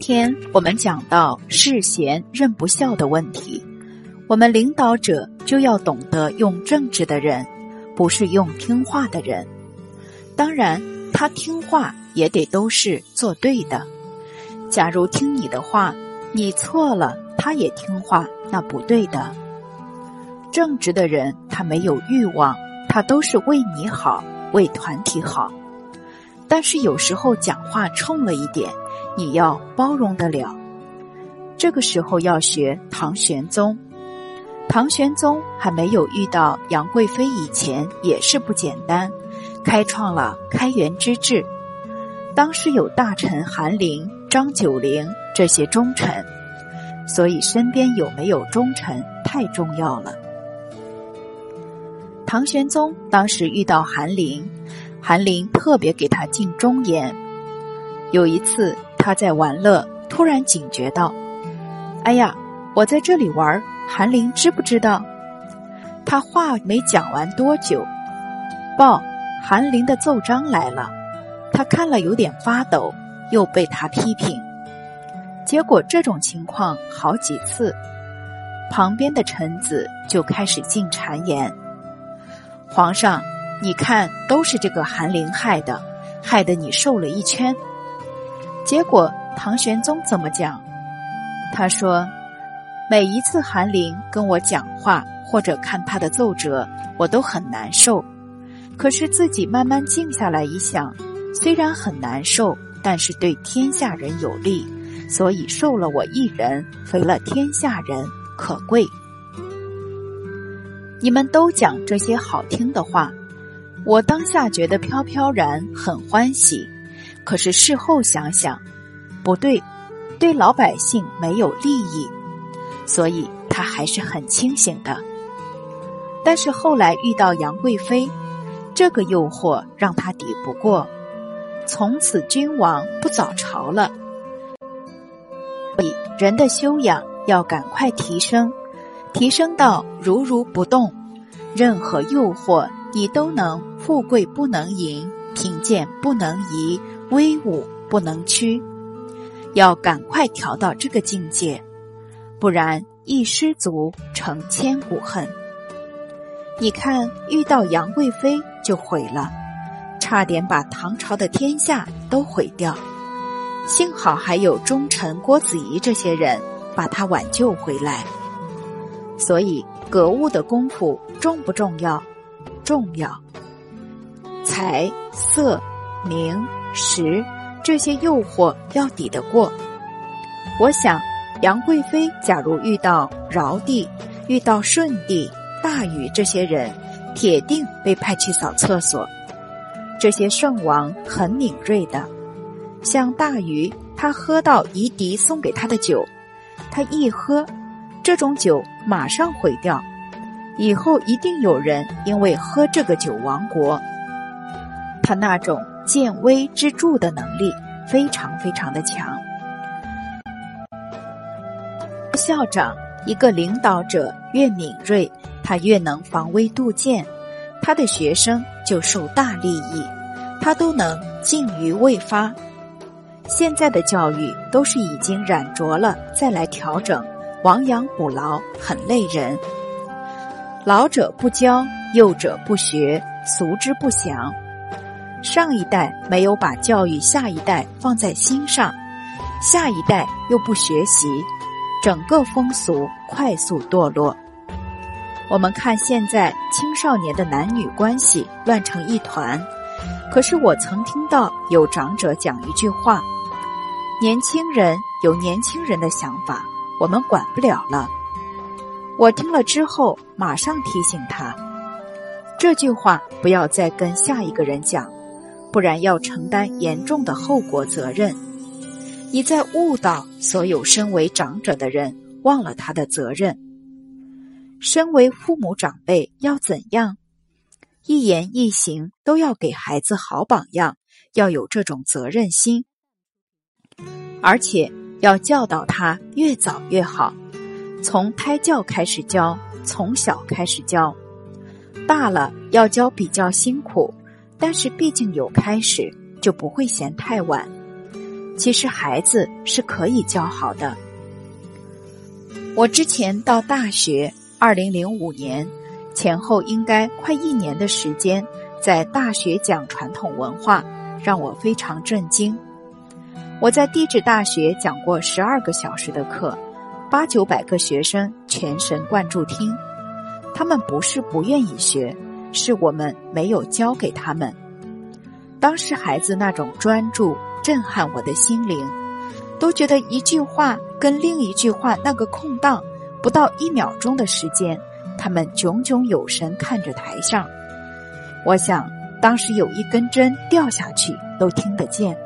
天我们讲到世贤任不孝的问题，我们领导者就要懂得用正直的人，不是用听话的人。当然，他听话也得都是做对的。假如听你的话，你错了，他也听话，那不对的。正直的人，他没有欲望，他都是为你好，为团体好。但是有时候讲话冲了一点。你要包容得了，这个时候要学唐玄宗。唐玄宗还没有遇到杨贵妃以前也是不简单，开创了开元之治。当时有大臣韩林、张九龄这些忠臣，所以身边有没有忠臣太重要了。唐玄宗当时遇到韩林，韩林特别给他尽忠言。有一次。他在玩乐，突然警觉道：“哎呀，我在这里玩，韩林知不知道？”他话没讲完多久，报韩林的奏章来了。他看了有点发抖，又被他批评。结果这种情况好几次，旁边的臣子就开始进谗言：“皇上，你看都是这个韩林害的，害得你瘦了一圈。”结果唐玄宗怎么讲？他说：“每一次韩林跟我讲话或者看他的奏折，我都很难受。可是自己慢慢静下来一想，虽然很难受，但是对天下人有利，所以瘦了我一人，肥了天下人，可贵。你们都讲这些好听的话，我当下觉得飘飘然，很欢喜。”可是事后想想，不对，对老百姓没有利益，所以他还是很清醒的。但是后来遇到杨贵妃，这个诱惑让他抵不过，从此君王不早朝了。所以人的修养要赶快提升，提升到如如不动，任何诱惑你都能富贵不能淫，贫贱不能移。威武不能屈，要赶快调到这个境界，不然一失足成千古恨。你看，遇到杨贵妃就毁了，差点把唐朝的天下都毁掉。幸好还有忠臣郭子仪这些人把他挽救回来。所以，格物的功夫重不重要？重要。财色名。十这些诱惑要抵得过。我想，杨贵妃假如遇到尧帝、遇到舜帝、大禹这些人，铁定被派去扫厕所。这些圣王很敏锐的，像大禹，他喝到夷狄送给他的酒，他一喝，这种酒马上毁掉，以后一定有人因为喝这个酒亡国。他那种。见微知著的能力非常非常的强。校长，一个领导者越敏锐，他越能防微杜渐，他的学生就受大利益，他都能尽于未发。现在的教育都是已经染着了，再来调整，亡羊补牢很累人。老者不教，幼者不学，俗之不详。上一代没有把教育下一代放在心上，下一代又不学习，整个风俗快速堕落。我们看现在青少年的男女关系乱成一团，可是我曾听到有长者讲一句话：年轻人有年轻人的想法，我们管不了了。我听了之后，马上提醒他，这句话不要再跟下一个人讲。不然要承担严重的后果责任。你在误导所有身为长者的人，忘了他的责任。身为父母长辈要怎样？一言一行都要给孩子好榜样，要有这种责任心，而且要教导他越早越好，从胎教开始教，从小开始教，大了要教比较辛苦。但是毕竟有开始，就不会嫌太晚。其实孩子是可以教好的。我之前到大学，二零零五年前后应该快一年的时间，在大学讲传统文化，让我非常震惊。我在地质大学讲过十二个小时的课，八九百个学生全神贯注听。他们不是不愿意学，是我们没有教给他们。当时孩子那种专注震撼我的心灵，都觉得一句话跟另一句话那个空档不到一秒钟的时间，他们炯炯有神看着台上。我想当时有一根针掉下去都听得见。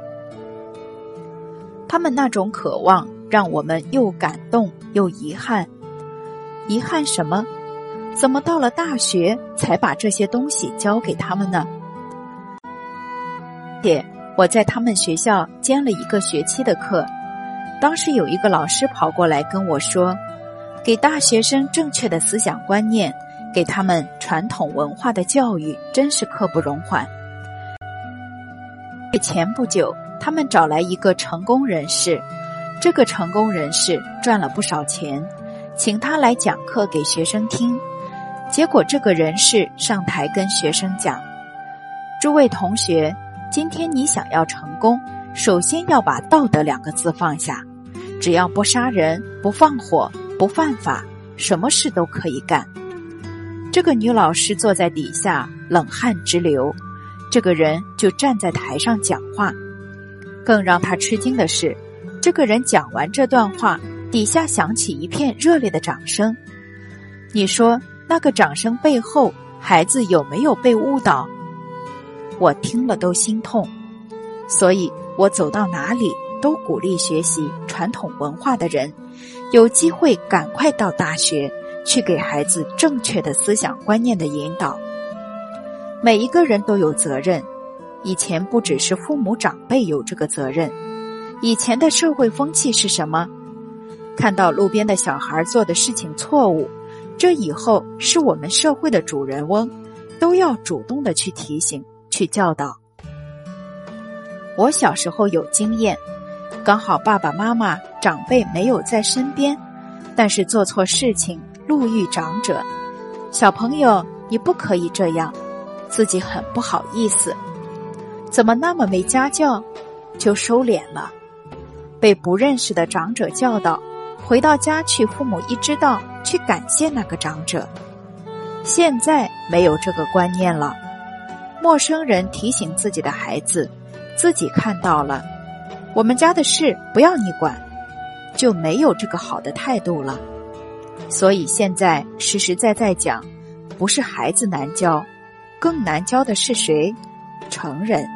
他们那种渴望，让我们又感动又遗憾。遗憾什么？怎么到了大学才把这些东西教给他们呢？且我在他们学校兼了一个学期的课，当时有一个老师跑过来跟我说：“给大学生正确的思想观念，给他们传统文化的教育，真是刻不容缓。”前不久。他们找来一个成功人士，这个成功人士赚了不少钱，请他来讲课给学生听。结果这个人士上台跟学生讲：“诸位同学，今天你想要成功，首先要把道德两个字放下。只要不杀人、不放火、不犯法，什么事都可以干。”这个女老师坐在底下冷汗直流，这个人就站在台上讲话。更让他吃惊的是，这个人讲完这段话，底下响起一片热烈的掌声。你说那个掌声背后，孩子有没有被误导？我听了都心痛。所以我走到哪里都鼓励学习传统文化的人，有机会赶快到大学去给孩子正确的思想观念的引导。每一个人都有责任。以前不只是父母长辈有这个责任，以前的社会风气是什么？看到路边的小孩做的事情错误，这以后是我们社会的主人翁，都要主动的去提醒、去教导。我小时候有经验，刚好爸爸妈妈长辈没有在身边，但是做错事情路遇长者，小朋友你不可以这样，自己很不好意思。怎么那么没家教，就收敛了？被不认识的长者教导，回到家去，父母一知道，去感谢那个长者。现在没有这个观念了，陌生人提醒自己的孩子，自己看到了，我们家的事不要你管，就没有这个好的态度了。所以现在实实在在讲，不是孩子难教，更难教的是谁？成人。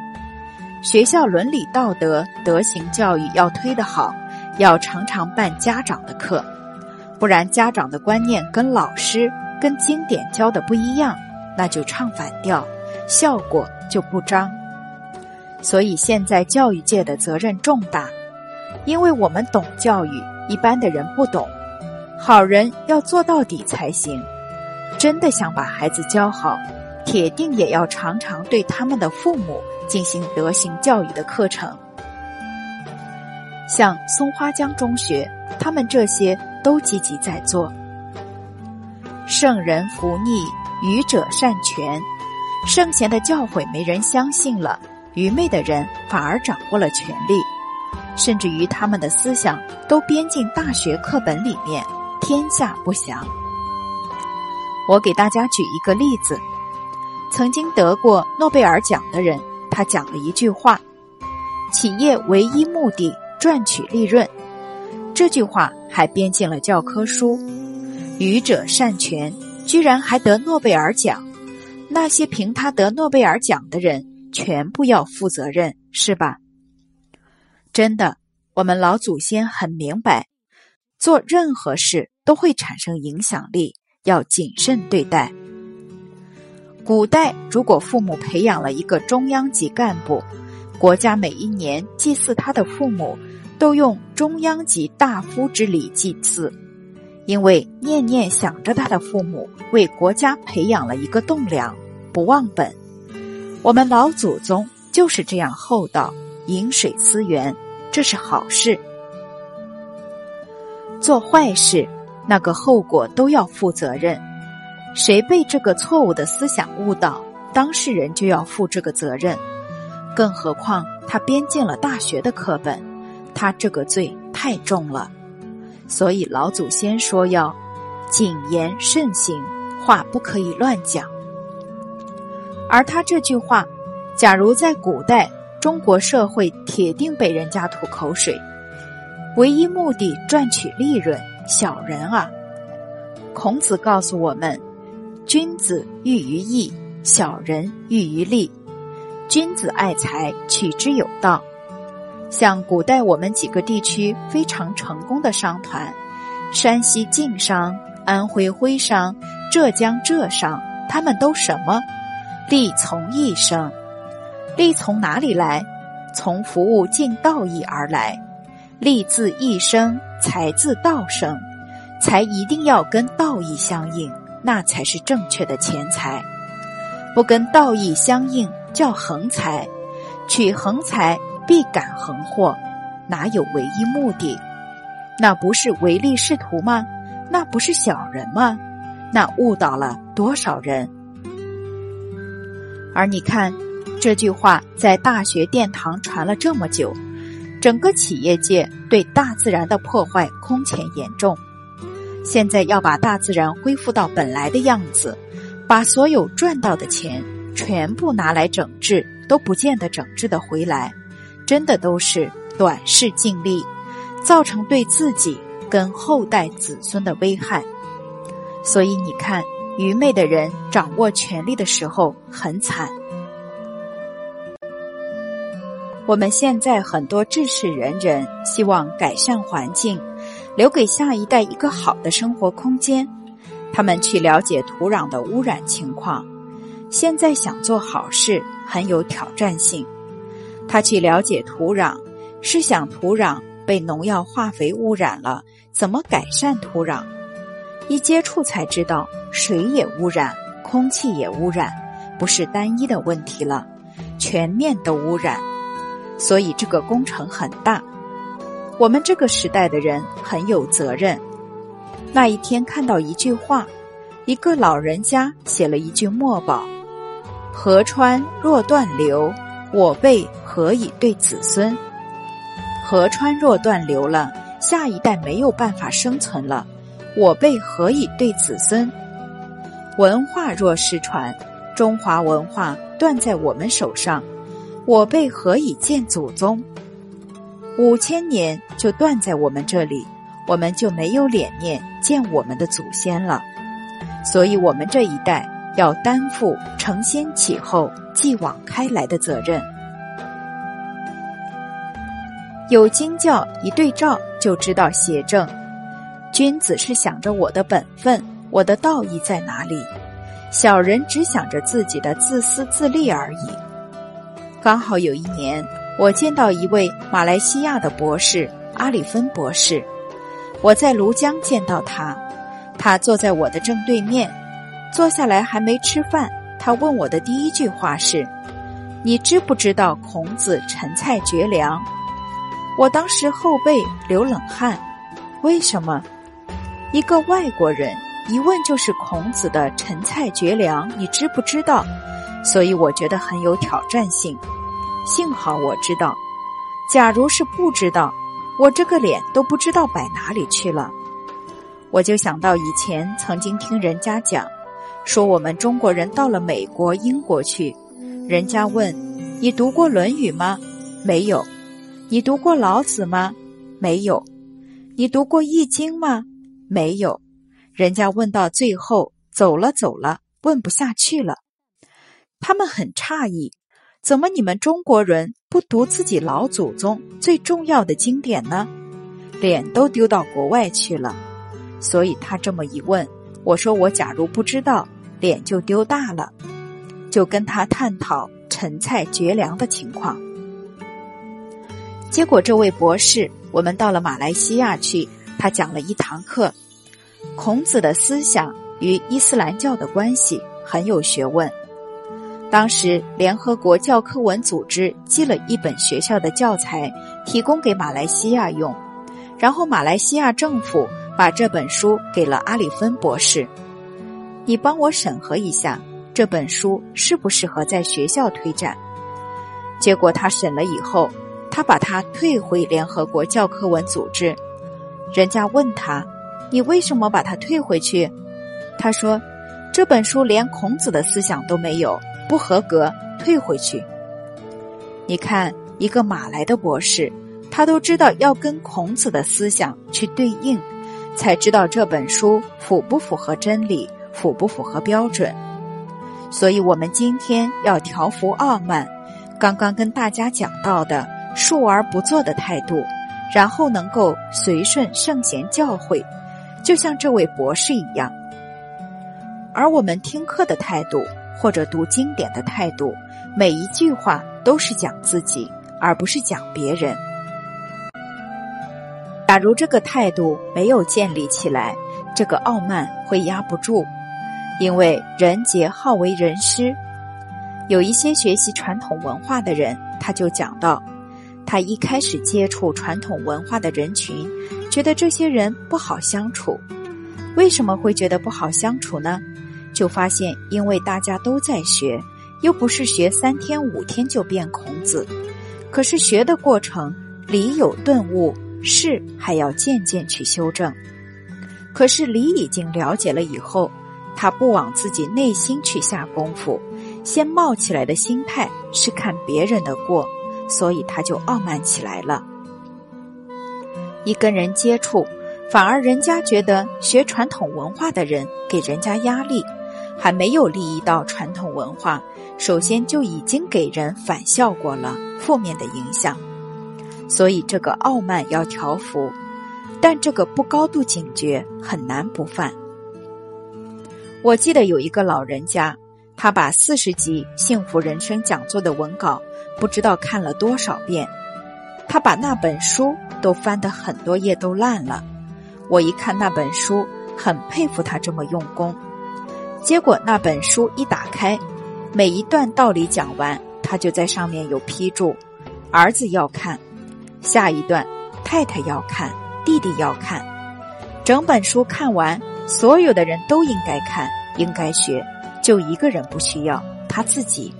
学校伦理道德德行教育要推得好，要常常办家长的课，不然家长的观念跟老师跟经典教的不一样，那就唱反调，效果就不彰。所以现在教育界的责任重大，因为我们懂教育，一般的人不懂，好人要做到底才行。真的想把孩子教好，铁定也要常常对他们的父母。进行德行教育的课程，像松花江中学，他们这些都积极在做。圣人福逆，愚者善权。圣贤的教诲没人相信了，愚昧的人反而掌握了权力，甚至于他们的思想都编进大学课本里面，天下不祥。我给大家举一个例子：曾经得过诺贝尔奖的人。他讲了一句话：“企业唯一目的赚取利润。”这句话还编进了教科书。愚者善权，居然还得诺贝尔奖。那些凭他得诺贝尔奖的人，全部要负责任，是吧？真的，我们老祖先很明白，做任何事都会产生影响力，要谨慎对待。古代，如果父母培养了一个中央级干部，国家每一年祭祀他的父母，都用中央级大夫之礼祭祀，因为念念想着他的父母，为国家培养了一个栋梁，不忘本。我们老祖宗就是这样厚道，饮水思源，这是好事。做坏事，那个后果都要负责任。谁被这个错误的思想误导，当事人就要负这个责任。更何况他编进了大学的课本，他这个罪太重了。所以老祖先说要谨言慎行，话不可以乱讲。而他这句话，假如在古代中国社会，铁定被人家吐口水。唯一目的赚取利润，小人啊！孔子告诉我们：君子喻于义，小人喻于利。君子爱财，取之有道。像古代我们几个地区非常成功的商团，山西晋商、安徽徽商、浙江浙商，他们都什么？利从义生。利从哪里来？从服务尽道义而来。利自义生，财自道生，财一定要跟道义相应，那才是正确的钱财。不跟道义相应，叫横财。取横财必感横祸，哪有唯一目的？那不是唯利是图吗？那不是小人吗？那误导了多少人？而你看，这句话在大学殿堂传了这么久。整个企业界对大自然的破坏空前严重，现在要把大自然恢复到本来的样子，把所有赚到的钱全部拿来整治，都不见得整治的回来，真的都是短视尽力，造成对自己跟后代子孙的危害。所以你看，愚昧的人掌握权力的时候很惨。我们现在很多志士仁人希望改善环境，留给下一代一个好的生活空间。他们去了解土壤的污染情况。现在想做好事很有挑战性。他去了解土壤，是想土壤被农药化肥污染了，怎么改善土壤？一接触才知道，水也污染，空气也污染，不是单一的问题了，全面都污染。所以这个工程很大，我们这个时代的人很有责任。那一天看到一句话，一个老人家写了一句墨宝：“河川若断流，我辈何以对子孙？”河川若断流了，下一代没有办法生存了，我辈何以对子孙？文化若失传，中华文化断在我们手上。我辈何以见祖宗？五千年就断在我们这里，我们就没有脸面见我们的祖先了。所以，我们这一代要担负承先启后、继往开来的责任。有经教一对照，就知道邪正。君子是想着我的本分，我的道义在哪里；小人只想着自己的自私自利而已。刚好有一年，我见到一位马来西亚的博士阿里芬博士，我在庐江见到他，他坐在我的正对面，坐下来还没吃饭，他问我的第一句话是：“你知不知道孔子陈蔡绝粮？”我当时后背流冷汗，为什么？一个外国人一问就是孔子的陈蔡绝粮，你知不知道？所以我觉得很有挑战性。幸好我知道，假如是不知道，我这个脸都不知道摆哪里去了。我就想到以前曾经听人家讲，说我们中国人到了美国、英国去，人家问你读过《论语》吗？没有。你读过老子吗？没有。你读过《易经》吗？没有。人家问到最后，走了走了，问不下去了。他们很诧异，怎么你们中国人不读自己老祖宗最重要的经典呢？脸都丢到国外去了。所以他这么一问，我说我假如不知道，脸就丢大了。就跟他探讨陈菜绝粮的情况。结果这位博士，我们到了马来西亚去，他讲了一堂课，孔子的思想与伊斯兰教的关系很有学问。当时联合国教科文组织寄了一本学校的教材，提供给马来西亚用，然后马来西亚政府把这本书给了阿里芬博士。你帮我审核一下这本书适不适合在学校推展。结果他审了以后，他把它退回联合国教科文组织。人家问他：“你为什么把它退回去？”他说：“这本书连孔子的思想都没有。”不合格，退回去。你看，一个马来的博士，他都知道要跟孔子的思想去对应，才知道这本书符不符合真理，符不符合标准。所以，我们今天要调服傲慢，刚刚跟大家讲到的述而不作的态度，然后能够随顺圣贤教诲，就像这位博士一样。而我们听课的态度。或者读经典的态度，每一句话都是讲自己，而不是讲别人。假如这个态度没有建立起来，这个傲慢会压不住，因为人杰好为人师。有一些学习传统文化的人，他就讲到，他一开始接触传统文化的人群，觉得这些人不好相处。为什么会觉得不好相处呢？就发现，因为大家都在学，又不是学三天五天就变孔子，可是学的过程理有顿悟，事还要渐渐去修正。可是理已经了解了以后，他不往自己内心去下功夫，先冒起来的心态是看别人的过，所以他就傲慢起来了。一跟人接触，反而人家觉得学传统文化的人给人家压力。还没有利益到传统文化，首先就已经给人反效果了，负面的影响。所以这个傲慢要调服，但这个不高度警觉很难不犯。我记得有一个老人家，他把四十集《幸福人生》讲座的文稿不知道看了多少遍，他把那本书都翻得很多页都烂了。我一看那本书，很佩服他这么用功。结果那本书一打开，每一段道理讲完，他就在上面有批注：儿子要看，下一段太太要看，弟弟要看。整本书看完，所有的人都应该看，应该学，就一个人不需要，他自己，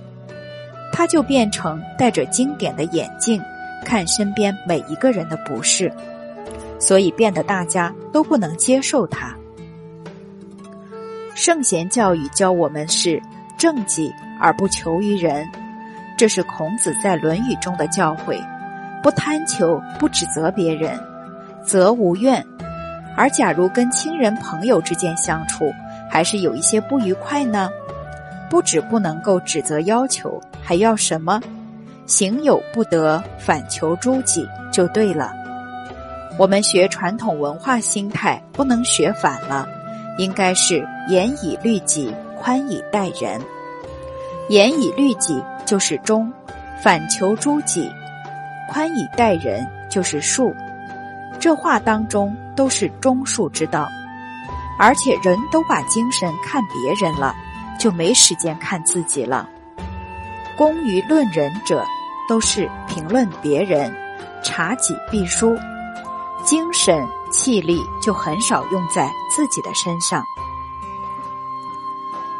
他就变成戴着经典的眼镜，看身边每一个人的不是，所以变得大家都不能接受他。圣贤教育教我们是正己而不求于人，这是孔子在《论语》中的教诲。不贪求，不指责别人，则无怨。而假如跟亲人朋友之间相处，还是有一些不愉快呢？不止不能够指责要求，还要什么？行有不得，反求诸己，就对了。我们学传统文化心态，不能学反了。应该是严以律己，宽以待人。严以律己就是忠，反求诸己；宽以待人就是术。这话当中都是忠恕之道。而且人都把精神看别人了，就没时间看自己了。功于论人者，都是评论别人，察己必输。精神气力就很少用在自己的身上。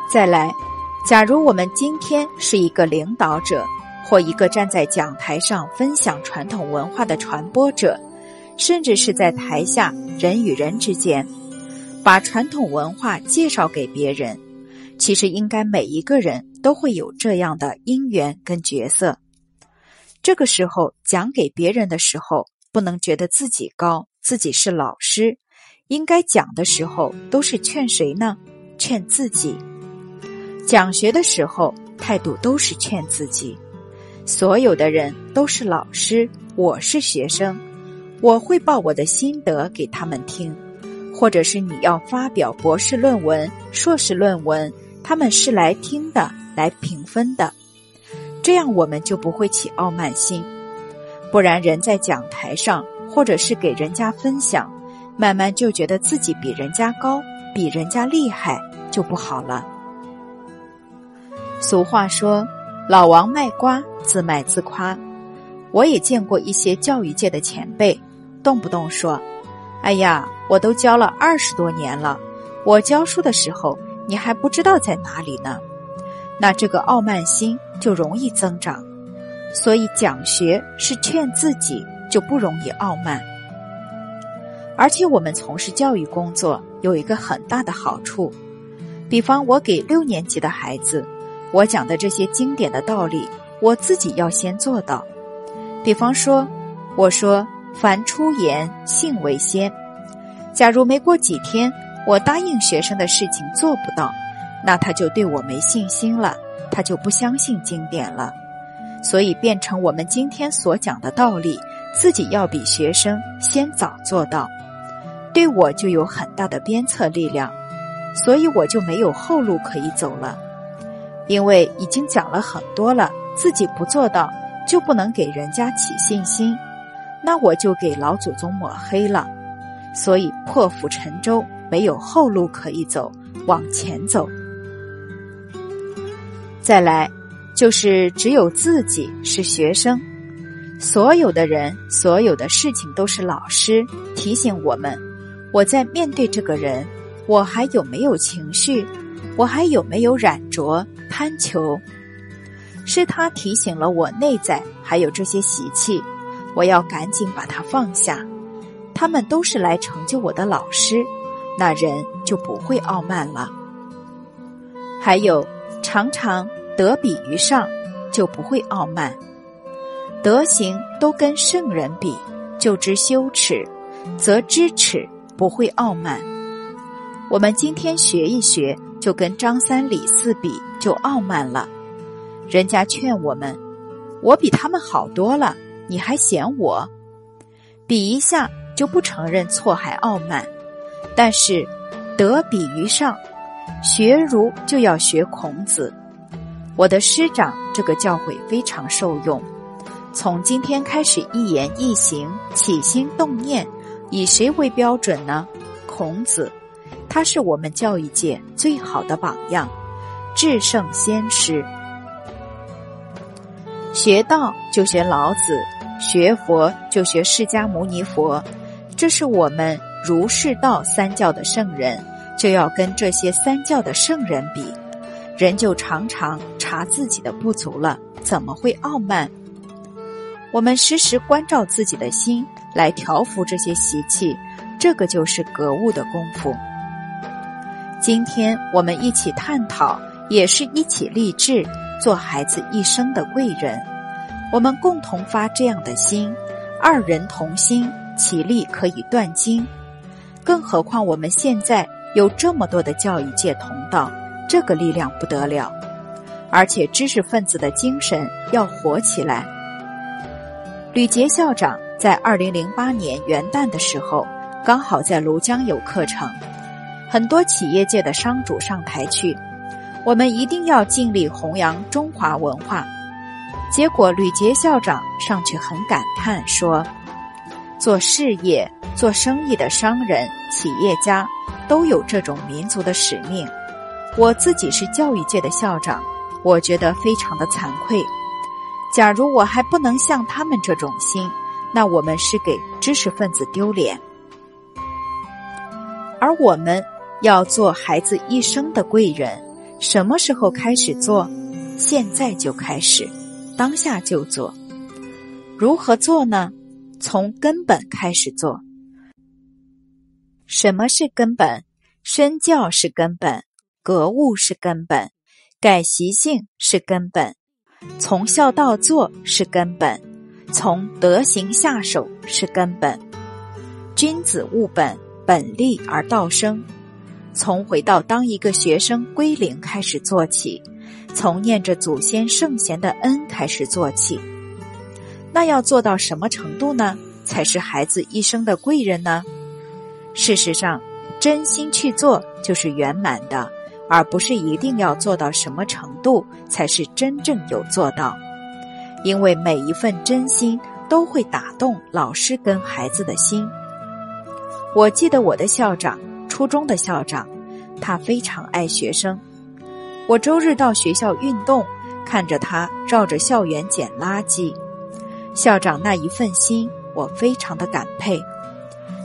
再来，假如我们今天是一个领导者，或一个站在讲台上分享传统文化的传播者，甚至是在台下人与人之间，把传统文化介绍给别人，其实应该每一个人都会有这样的因缘跟角色。这个时候讲给别人的时候。不能觉得自己高，自己是老师，应该讲的时候都是劝谁呢？劝自己。讲学的时候态度都是劝自己。所有的人都是老师，我是学生，我会报我的心得给他们听，或者是你要发表博士论文、硕士论文，他们是来听的，来评分的，这样我们就不会起傲慢心。不然，人在讲台上，或者是给人家分享，慢慢就觉得自己比人家高，比人家厉害，就不好了。俗话说：“老王卖瓜，自卖自夸。”我也见过一些教育界的前辈，动不动说：“哎呀，我都教了二十多年了，我教书的时候你还不知道在哪里呢。”那这个傲慢心就容易增长。所以讲学是劝自己，就不容易傲慢。而且我们从事教育工作有一个很大的好处，比方我给六年级的孩子。我讲的这些经典的道理，我自己要先做到。比方说，我说“凡出言，信为先”。假如没过几天，我答应学生的事情做不到，那他就对我没信心了，他就不相信经典了。所以，变成我们今天所讲的道理，自己要比学生先早做到，对我就有很大的鞭策力量，所以我就没有后路可以走了。因为已经讲了很多了，自己不做到，就不能给人家起信心，那我就给老祖宗抹黑了。所以破釜沉舟，没有后路可以走，往前走。再来，就是只有自己是学生，所有的人、所有的事情都是老师提醒我们：我在面对这个人，我还有没有情绪？我还有没有染着？贪求，是他提醒了我内在还有这些习气，我要赶紧把它放下。他们都是来成就我的老师，那人就不会傲慢了。还有，常常德比于上，就不会傲慢。德行都跟圣人比，就知羞耻，则知耻，不会傲慢。我们今天学一学。就跟张三李四比，就傲慢了。人家劝我们，我比他们好多了，你还嫌我？比一下就不承认错，还傲慢。但是德比于上，学儒就要学孔子。我的师长这个教诲非常受用。从今天开始，一言一行、起心动念，以谁为标准呢？孔子。他是我们教育界最好的榜样，至圣先师。学道就学老子，学佛就学释迦牟尼佛，这是我们儒释道三教的圣人，就要跟这些三教的圣人比，人就常常查自己的不足了，怎么会傲慢？我们时时关照自己的心，来调服这些习气，这个就是格物的功夫。今天我们一起探讨，也是一起立志做孩子一生的贵人。我们共同发这样的心，二人同心，其利可以断金。更何况我们现在有这么多的教育界同道，这个力量不得了。而且知识分子的精神要活起来。吕杰校长在二零零八年元旦的时候，刚好在庐江有课程。很多企业界的商主上台去，我们一定要尽力弘扬中华文化。结果吕杰校长上去很感叹说：“做事业、做生意的商人、企业家都有这种民族的使命。我自己是教育界的校长，我觉得非常的惭愧。假如我还不能像他们这种心，那我们是给知识分子丢脸。而我们。”要做孩子一生的贵人，什么时候开始做？现在就开始，当下就做。如何做呢？从根本开始做。什么是根本？身教是根本，格物是根本，改习性是根本，从孝道做是根本，从德行下手是根本。君子务本，本立而道生。从回到当一个学生归零开始做起，从念着祖先圣贤的恩开始做起，那要做到什么程度呢？才是孩子一生的贵人呢？事实上，真心去做就是圆满的，而不是一定要做到什么程度才是真正有做到。因为每一份真心都会打动老师跟孩子的心。我记得我的校长。初中的校长，他非常爱学生。我周日到学校运动，看着他绕着校园捡垃圾。校长那一份心，我非常的感佩。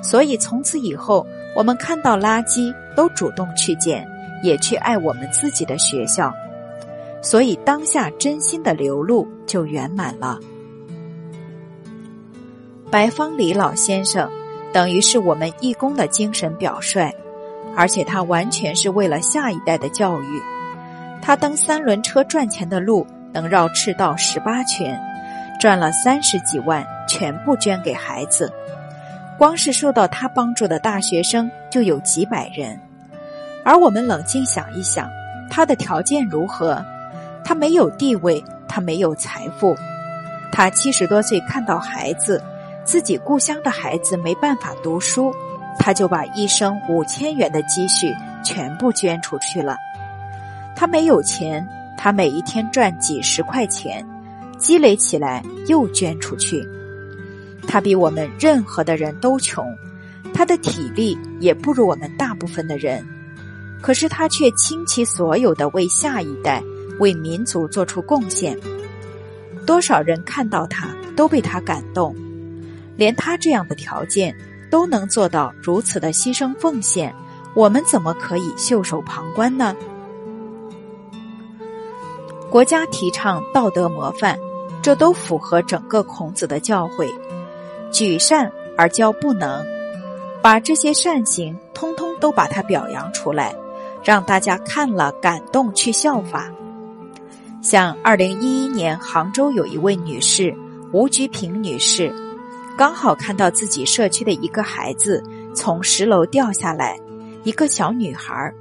所以从此以后，我们看到垃圾都主动去捡，也去爱我们自己的学校。所以当下真心的流露就圆满了。白方礼老先生等于是我们义工的精神表率，而且他完全是为了下一代的教育。他蹬三轮车赚钱的路能绕赤道十八圈，赚了三十几万，全部捐给孩子。光是受到他帮助的大学生就有几百人。而我们冷静想一想，他的条件如何？他没有地位，他没有财富，他七十多岁看到孩子，自己故乡的孩子没办法读书，他就把一生五千元的积蓄全部捐出去了。他没有钱，他每一天赚几十块钱，积累起来又捐出去。他比我们任何的人都穷，他的体力也不如我们大部分的人，可是他却倾其所有的为下一代。为民族做出贡献，多少人看到他都被他感动，连他这样的条件都能做到如此的牺牲奉献，我们怎么可以袖手旁观呢？国家提倡道德模范，这都符合整个孔子的教诲，举善而教不能，把这些善行通通都把它表扬出来，让大家看了感动去效法。像二零一一年杭州有一位女士吴菊萍女士，刚好看到自己社区的一个孩子从十楼掉下来，一个小女孩，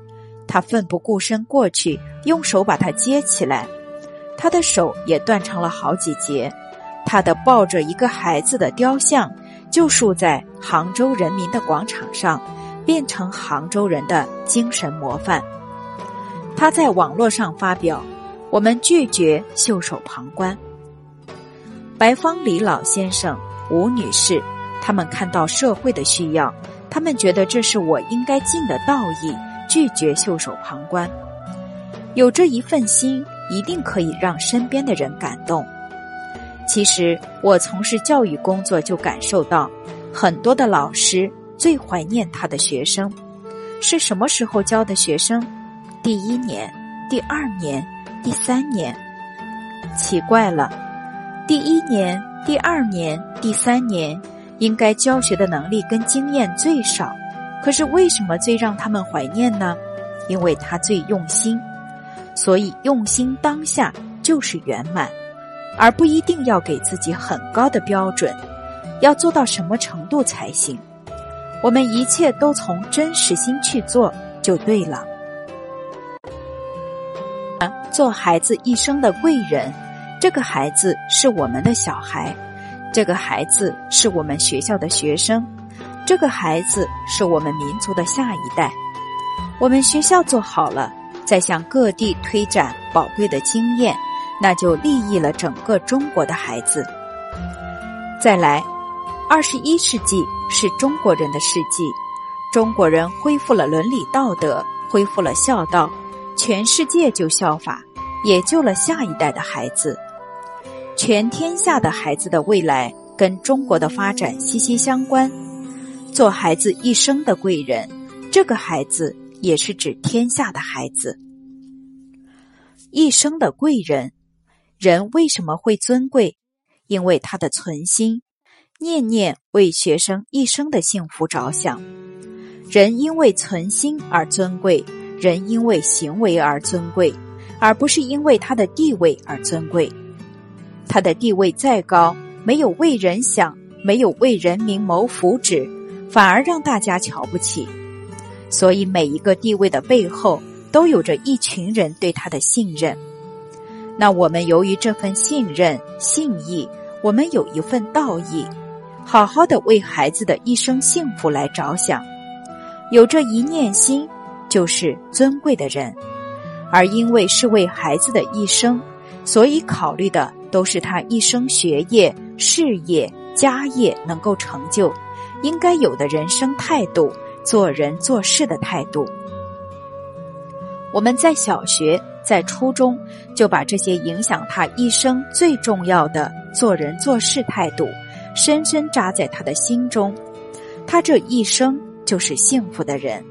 她奋不顾身过去，用手把她接起来，她的手也断成了好几节，他的抱着一个孩子的雕像就竖在杭州人民的广场上，变成杭州人的精神模范。他在网络上发表。我们拒绝袖手旁观。白方礼老先生、吴女士，他们看到社会的需要，他们觉得这是我应该尽的道义，拒绝袖手旁观。有这一份心，一定可以让身边的人感动。其实我从事教育工作就感受到，很多的老师最怀念他的学生，是什么时候教的学生？第一年、第二年。第三年，奇怪了，第一年、第二年、第三年，应该教学的能力跟经验最少，可是为什么最让他们怀念呢？因为他最用心，所以用心当下就是圆满，而不一定要给自己很高的标准，要做到什么程度才行？我们一切都从真实心去做就对了。做孩子一生的贵人，这个孩子是我们的小孩，这个孩子是我们学校的学生，这个孩子是我们民族的下一代。我们学校做好了，再向各地推展宝贵的经验，那就利益了整个中国的孩子。再来，二十一世纪是中国人的世纪，中国人恢复了伦理道德，恢复了孝道。全世界就效法，也救了下一代的孩子。全天下的孩子的未来跟中国的发展息息相关。做孩子一生的贵人，这个孩子也是指天下的孩子。一生的贵人，人为什么会尊贵？因为他的存心，念念为学生一生的幸福着想。人因为存心而尊贵。人因为行为而尊贵，而不是因为他的地位而尊贵。他的地位再高，没有为人想，没有为人民谋福祉，反而让大家瞧不起。所以，每一个地位的背后，都有着一群人对他的信任。那我们由于这份信任、信义，我们有一份道义，好好的为孩子的一生幸福来着想，有这一念心。就是尊贵的人，而因为是为孩子的一生，所以考虑的都是他一生学业、事业、家业能够成就，应该有的人生态度、做人做事的态度。我们在小学在初中就把这些影响他一生最重要的做人做事态度，深深扎在他的心中，他这一生就是幸福的人。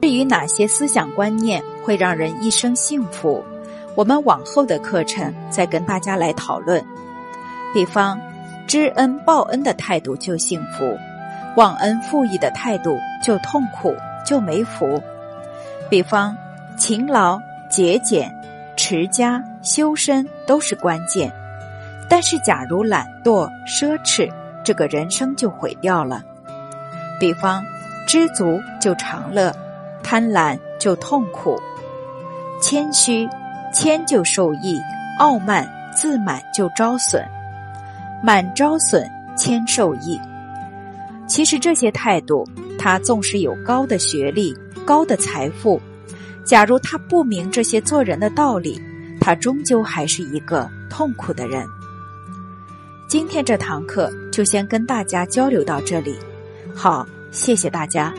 至于哪些思想观念会让人一生幸福，我们往后的课程再跟大家来讨论。比方，知恩报恩的态度就幸福，忘恩负义的态度就痛苦，就没福。比方，勤劳、节俭、持家、修身都是关键，但是假如懒惰、奢侈，这个人生就毁掉了。比方，知足就长乐。贪婪就痛苦，谦虚谦就受益，傲慢自满就招损，满招损谦受益。其实这些态度，他纵使有高的学历、高的财富，假如他不明这些做人的道理，他终究还是一个痛苦的人。今天这堂课就先跟大家交流到这里，好，谢谢大家。